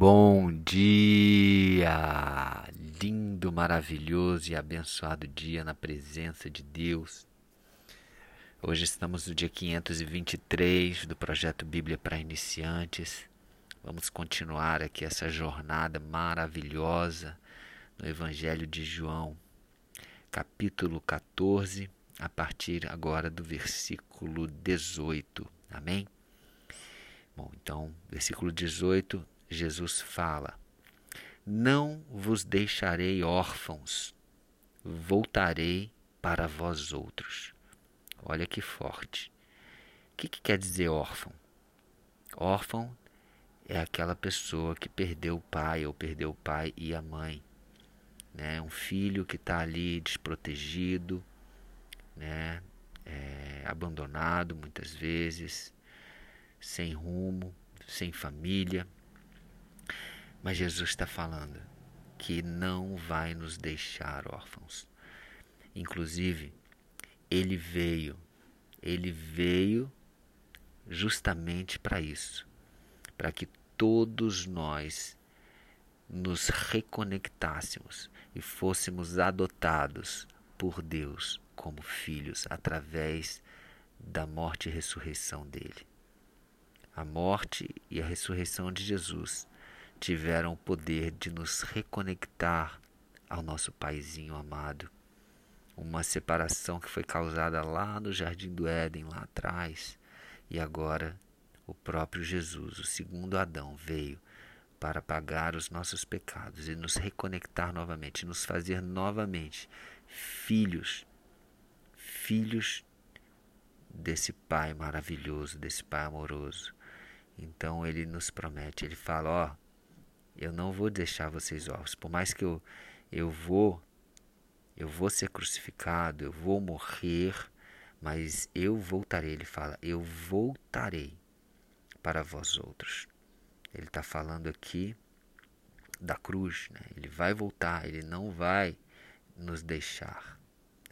Bom dia! Lindo, maravilhoso e abençoado dia na presença de Deus. Hoje estamos no dia 523 do projeto Bíblia para Iniciantes. Vamos continuar aqui essa jornada maravilhosa no Evangelho de João, capítulo 14, a partir agora do versículo 18. Amém? Bom, então, versículo 18 Jesus fala: Não vos deixarei órfãos, voltarei para vós outros. Olha que forte. O que, que quer dizer órfão? Órfão é aquela pessoa que perdeu o pai ou perdeu o pai e a mãe. Né? Um filho que está ali desprotegido, né? É, abandonado muitas vezes, sem rumo, sem família. Mas Jesus está falando que não vai nos deixar órfãos. Inclusive, ele veio, ele veio justamente para isso, para que todos nós nos reconectássemos e fôssemos adotados por Deus como filhos através da morte e ressurreição dele. A morte e a ressurreição de Jesus tiveram o poder de nos reconectar ao nosso paizinho amado. Uma separação que foi causada lá no jardim do Éden, lá atrás, e agora o próprio Jesus, o segundo Adão, veio para pagar os nossos pecados e nos reconectar novamente, nos fazer novamente filhos, filhos desse Pai maravilhoso, desse Pai amoroso. Então ele nos promete, ele fala, ó, eu não vou deixar vocês órfãos. Por mais que eu, eu vou, eu vou ser crucificado, eu vou morrer, mas eu voltarei. Ele fala, eu voltarei para vós outros. Ele está falando aqui da cruz, né? ele vai voltar, ele não vai nos deixar.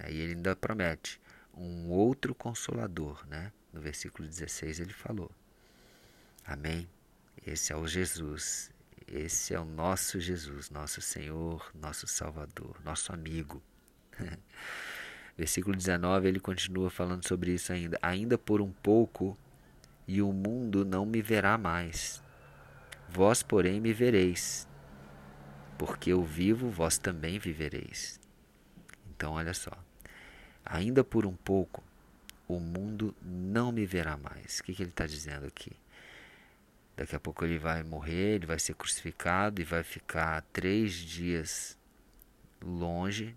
E ele ainda promete um outro consolador, né? No versículo 16 ele falou. Amém? Esse é o Jesus, esse é o nosso Jesus, nosso Senhor, nosso Salvador, nosso amigo. Versículo 19, ele continua falando sobre isso ainda. Ainda por um pouco, e o mundo não me verá mais. Vós, porém, me vereis. Porque eu vivo, vós também vivereis. Então, olha só. Ainda por um pouco, o mundo não me verá mais. O que, que ele está dizendo aqui? Daqui a pouco ele vai morrer, ele vai ser crucificado e vai ficar três dias longe,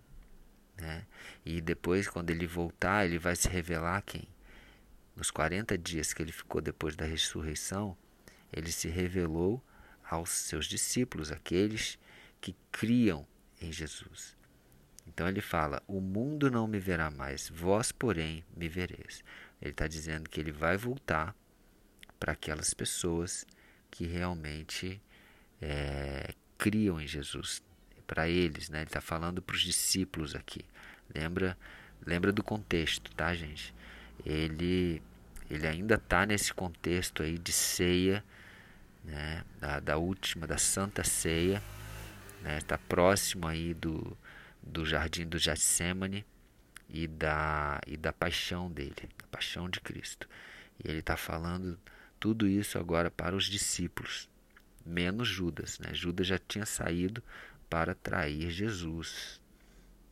né? E depois, quando ele voltar, ele vai se revelar quem? Nos 40 dias que ele ficou depois da ressurreição, ele se revelou aos seus discípulos, aqueles que criam em Jesus. Então ele fala: O mundo não me verá mais, vós, porém, me vereis. Ele está dizendo que ele vai voltar para aquelas pessoas que realmente é, criam em Jesus, para eles, né? Ele está falando para os discípulos aqui. Lembra, lembra do contexto, tá, gente? Ele, ele ainda está nesse contexto aí de ceia, né? Da, da última, da Santa Ceia, né? Está próximo aí do, do jardim do Getsemane e da e da paixão dele, a paixão de Cristo. E ele está falando tudo isso agora para os discípulos, menos Judas. Né? Judas já tinha saído para trair Jesus.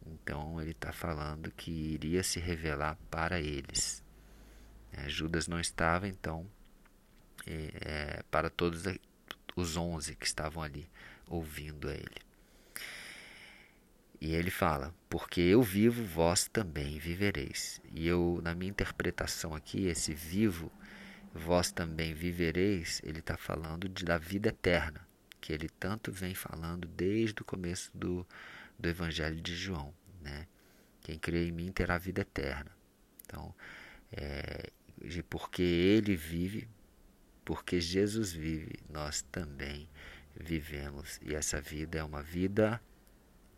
Então ele está falando que iria se revelar para eles. É, Judas não estava, então, é, é para todos os onze que estavam ali ouvindo a ele. E ele fala: Porque eu vivo, vós também vivereis. E eu, na minha interpretação aqui, esse vivo vós também vivereis, ele está falando de, da vida eterna, que ele tanto vem falando desde o começo do, do Evangelho de João. Né? Quem crê em mim terá vida eterna. Então, é, porque ele vive, porque Jesus vive, nós também vivemos. E essa vida é uma vida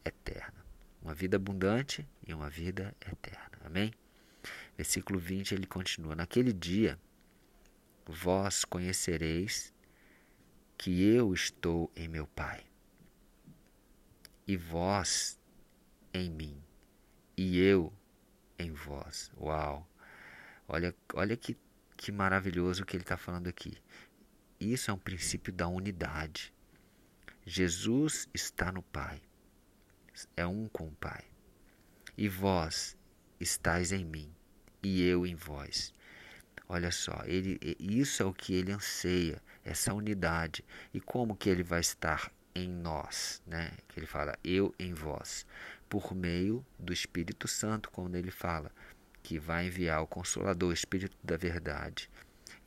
eterna. Uma vida abundante e uma vida eterna. Amém? Versículo 20 ele continua: Naquele dia vós conhecereis que eu estou em meu Pai, e vós em mim, e eu em vós. Uau! Olha, olha que, que maravilhoso que ele está falando aqui. Isso é um princípio da unidade. Jesus está no Pai, é um com o Pai. E vós estáis em mim, e eu em vós. Olha só, ele, isso é o que ele anseia, essa unidade. E como que ele vai estar em nós, né? Que ele fala eu em vós, por meio do Espírito Santo, quando ele fala que vai enviar o consolador, o Espírito da verdade.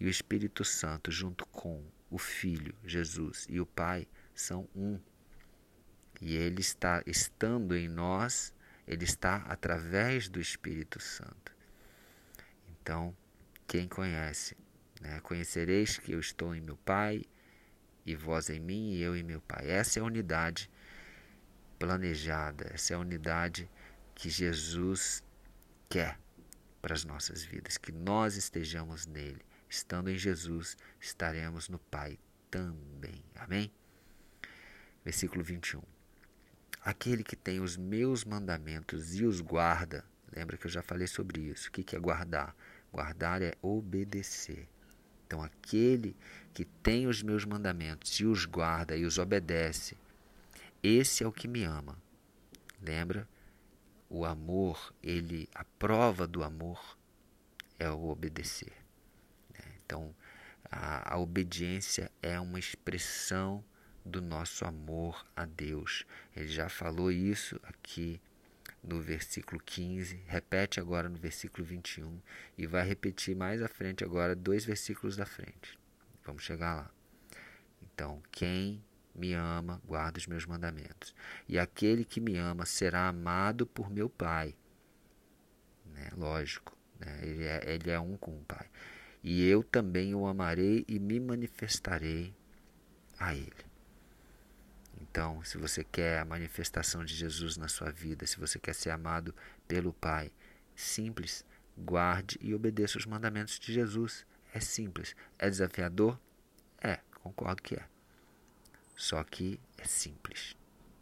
E o Espírito Santo junto com o Filho, Jesus e o Pai são um. E ele está estando em nós, ele está através do Espírito Santo. Então, quem conhece, né? conhecereis que eu estou em meu Pai, e vós em mim, e eu em meu Pai. Essa é a unidade planejada, essa é a unidade que Jesus quer para as nossas vidas, que nós estejamos nele. Estando em Jesus, estaremos no Pai também. Amém? Versículo 21. Aquele que tem os meus mandamentos e os guarda, lembra que eu já falei sobre isso. O que é guardar? Guardar é obedecer. Então, aquele que tem os meus mandamentos e os guarda e os obedece, esse é o que me ama. Lembra? O amor, ele, a prova do amor é o obedecer. Né? Então, a, a obediência é uma expressão do nosso amor a Deus. Ele já falou isso aqui no versículo 15, repete agora no versículo 21 e vai repetir mais à frente agora, dois versículos da frente. Vamos chegar lá. Então, quem me ama, guarda os meus mandamentos. E aquele que me ama será amado por meu Pai. Né? Lógico, né? ele, é, ele é um com o Pai. E eu também o amarei e me manifestarei a ele. Então, se você quer a manifestação de Jesus na sua vida, se você quer ser amado pelo Pai, simples, guarde e obedeça os mandamentos de Jesus. É simples. É desafiador? É, concordo que é. Só que é simples.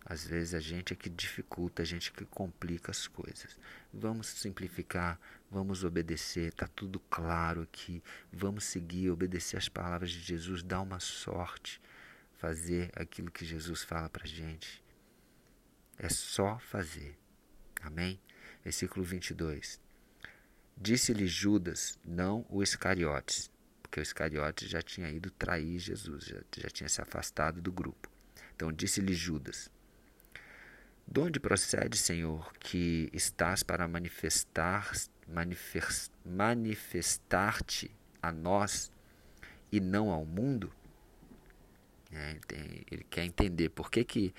Às vezes a gente é que dificulta, a gente é que complica as coisas. Vamos simplificar, vamos obedecer, está tudo claro aqui. Vamos seguir, obedecer as palavras de Jesus, dá uma sorte fazer aquilo que Jesus fala para gente. É só fazer. Amém? Versículo 22. Disse-lhe Judas, não o Iscariotes, porque o Iscariotes já tinha ido trair Jesus, já, já tinha se afastado do grupo. Então disse-lhe Judas: De onde procede, Senhor, que estás para manifestar manifestar-te a nós e não ao mundo? É, ele, quer entender por que, que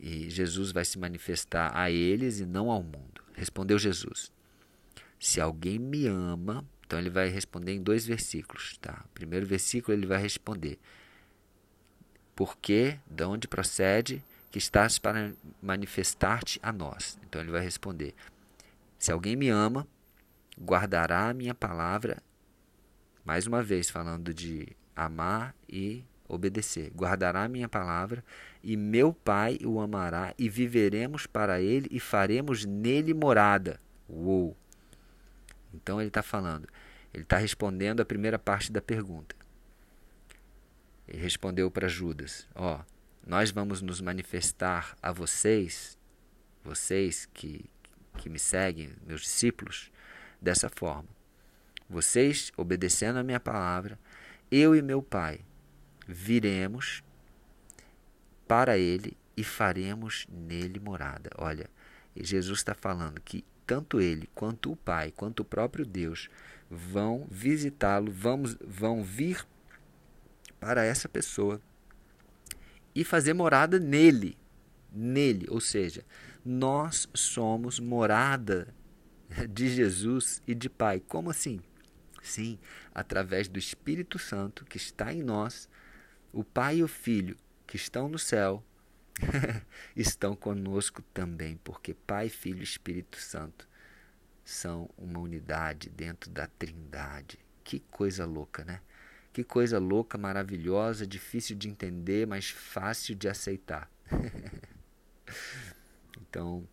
Jesus vai se manifestar a eles e não ao mundo. Respondeu Jesus: Se alguém me ama, então ele vai responder em dois versículos. Tá? Primeiro versículo ele vai responder: Porque, de onde procede, que estás para manifestar-te a nós. Então ele vai responder: Se alguém me ama, guardará a minha palavra. Mais uma vez, falando de amar e obedecer. Guardará a minha palavra, e meu Pai o amará, e viveremos para ele e faremos nele morada. Uou! Então ele está falando, ele está respondendo a primeira parte da pergunta. Ele respondeu para Judas: Ó, nós vamos nos manifestar a vocês, vocês que, que me seguem, meus discípulos, dessa forma. Vocês, obedecendo a minha palavra, eu e meu Pai viremos para ele e faremos nele morada. Olha, Jesus está falando que tanto ele quanto o Pai, quanto o próprio Deus vão visitá-lo, vamos, vão vir para essa pessoa e fazer morada nele, nele, ou seja, nós somos morada de Jesus e de Pai. Como assim? Sim, através do Espírito Santo que está em nós o Pai e o Filho que estão no céu estão conosco também, porque Pai, Filho e Espírito Santo são uma unidade dentro da Trindade. Que coisa louca, né? Que coisa louca, maravilhosa, difícil de entender, mas fácil de aceitar. então,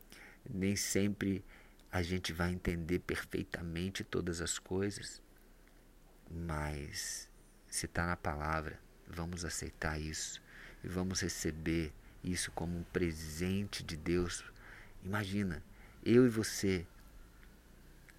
nem sempre a gente vai entender perfeitamente todas as coisas, mas se está na palavra, vamos aceitar isso e vamos receber isso como um presente de Deus. Imagina, eu e você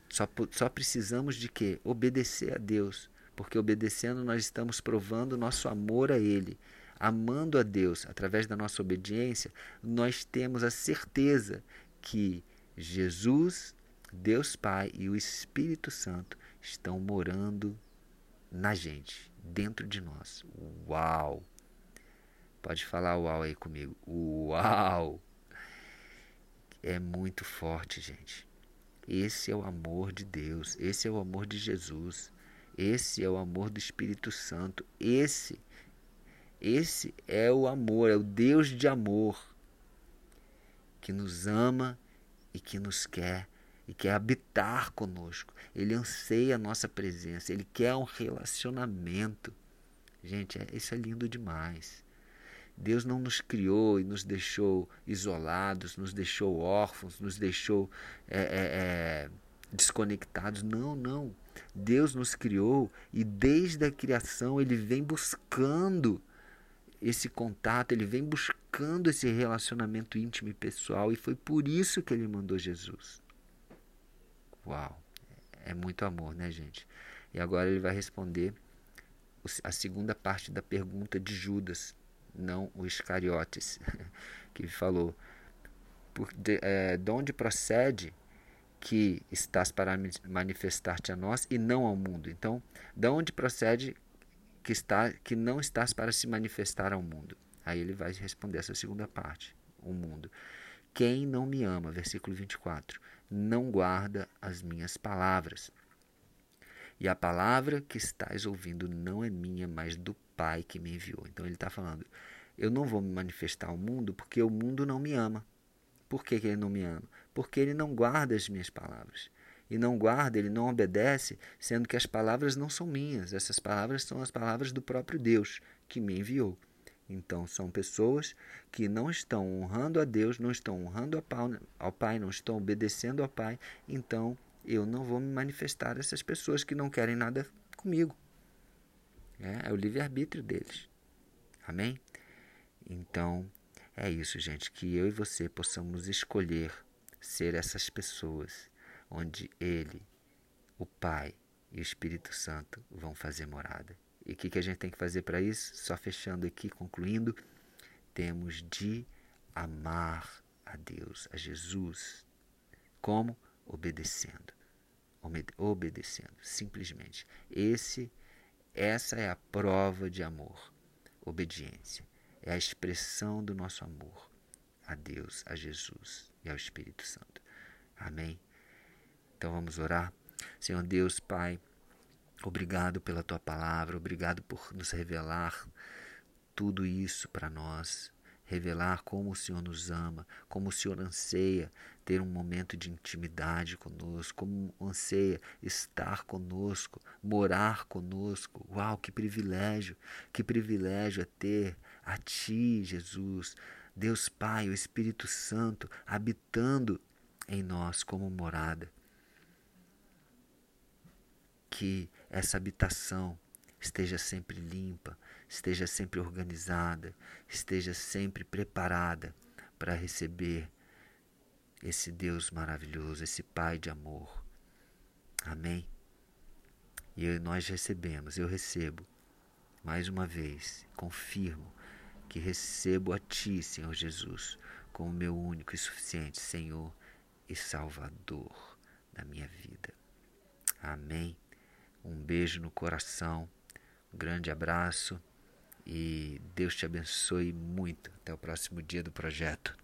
só, só precisamos de quê? Obedecer a Deus, porque obedecendo nós estamos provando nosso amor a Ele. Amando a Deus através da nossa obediência, nós temos a certeza que Jesus, Deus Pai e o Espírito Santo estão morando na gente, dentro de nós. Uau! Pode falar uau aí comigo. Uau! É muito forte, gente. Esse é o amor de Deus, esse é o amor de Jesus, esse é o amor do Espírito Santo. Esse esse é o amor, é o Deus de amor que nos ama e que nos quer e quer habitar conosco. Ele anseia a nossa presença, ele quer um relacionamento. Gente, é, isso é lindo demais. Deus não nos criou e nos deixou isolados, nos deixou órfãos, nos deixou é, é, é, desconectados. Não, não. Deus nos criou e desde a criação ele vem buscando esse contato, ele vem buscando esse relacionamento íntimo e pessoal e foi por isso que ele mandou Jesus. Uau, é muito amor, né, gente? E agora ele vai responder a segunda parte da pergunta de Judas não o Iscariotes, que falou: por de, é, de onde procede que estás para manifestar-te a nós e não ao mundo? Então, de onde procede que, está, que não estás para se manifestar ao mundo? Aí ele vai responder essa segunda parte: o mundo. Quem não me ama, versículo 24, não guarda as minhas palavras. E a palavra que estás ouvindo não é minha, mas do Pai que me enviou. Então ele está falando: eu não vou me manifestar ao mundo porque o mundo não me ama. Por que, que ele não me ama? Porque ele não guarda as minhas palavras. E não guarda, ele não obedece, sendo que as palavras não são minhas. Essas palavras são as palavras do próprio Deus que me enviou. Então, são pessoas que não estão honrando a Deus, não estão honrando ao Pai, não estão obedecendo ao Pai. Então, eu não vou me manifestar a essas pessoas que não querem nada comigo. É, é o livre-arbítrio deles. Amém? Então, é isso, gente, que eu e você possamos escolher ser essas pessoas onde Ele, o Pai e o Espírito Santo vão fazer morada. E o que, que a gente tem que fazer para isso? Só fechando aqui, concluindo, temos de amar a Deus, a Jesus. Como? Obedecendo. Obedecendo, simplesmente. Esse essa é a prova de amor, obediência. É a expressão do nosso amor a Deus, a Jesus e ao Espírito Santo. Amém? Então vamos orar. Senhor Deus, Pai, obrigado pela tua palavra, obrigado por nos revelar tudo isso para nós revelar como o Senhor nos ama, como o Senhor anseia ter um momento de intimidade conosco, como anseia estar conosco, morar conosco. Uau, que privilégio! Que privilégio é ter a Ti, Jesus, Deus Pai, o Espírito Santo habitando em nós como morada. Que essa habitação esteja sempre limpa, esteja sempre organizada, esteja sempre preparada para receber esse Deus maravilhoso, esse Pai de amor. Amém? E nós recebemos, eu recebo, mais uma vez, confirmo que recebo a Ti, Senhor Jesus, como meu único e suficiente Senhor e Salvador da minha vida. Amém. Um beijo no coração, um grande abraço e Deus te abençoe muito. Até o próximo dia do projeto.